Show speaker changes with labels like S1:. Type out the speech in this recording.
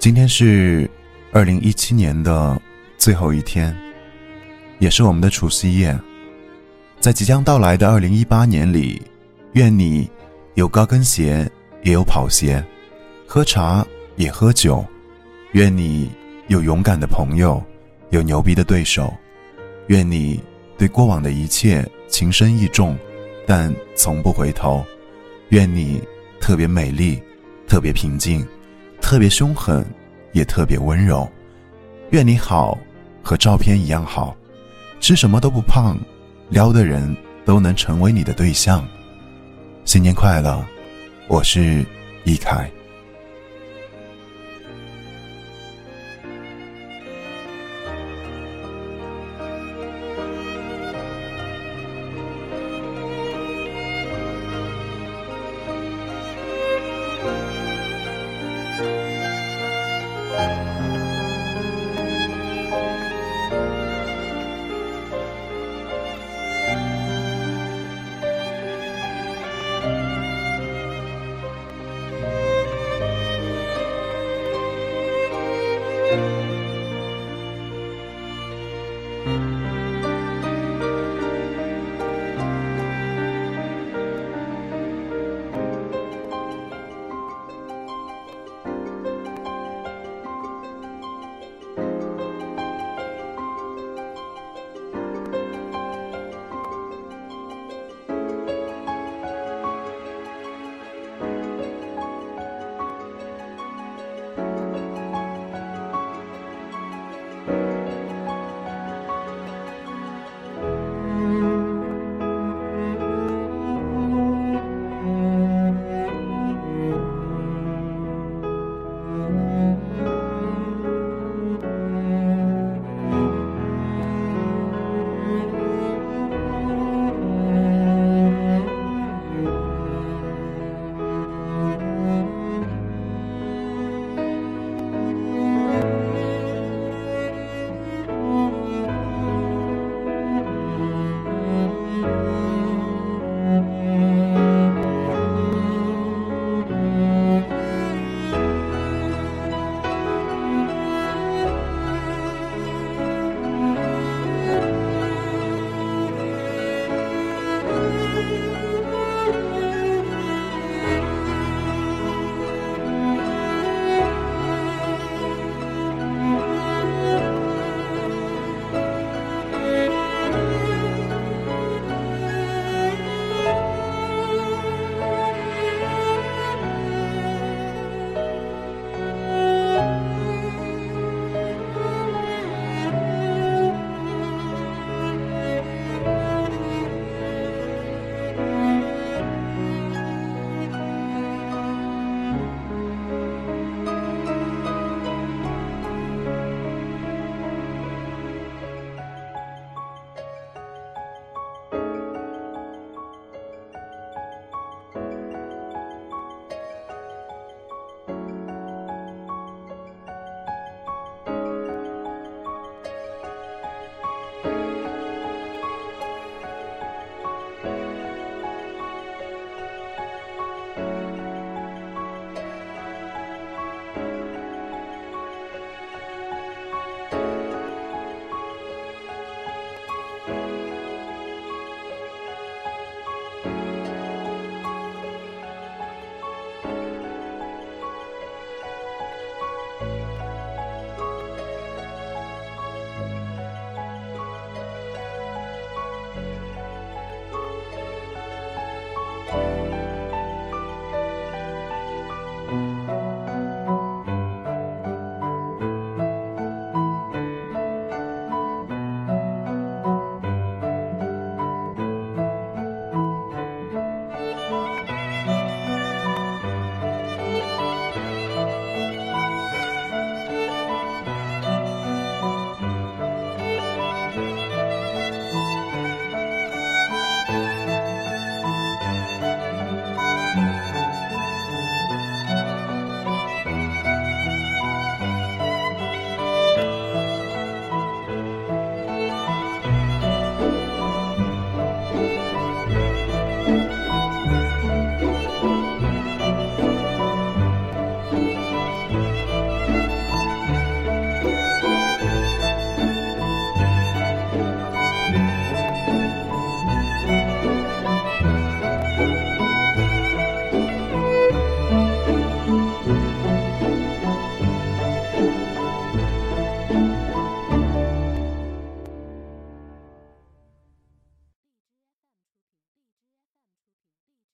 S1: 今天是二零一七年的最后一天，也是我们的除夕夜。在即将到来的二零一八年里，愿你有高跟鞋，也有跑鞋，喝茶也喝酒。愿你有勇敢的朋友，有牛逼的对手。愿你对过往的一切情深意重，但从不回头。愿你特别美丽，特别平静，特别凶狠，也特别温柔。愿你好，和照片一样好，吃什么都不胖，撩的人都能成为你的对象。新年快乐，我是易凯。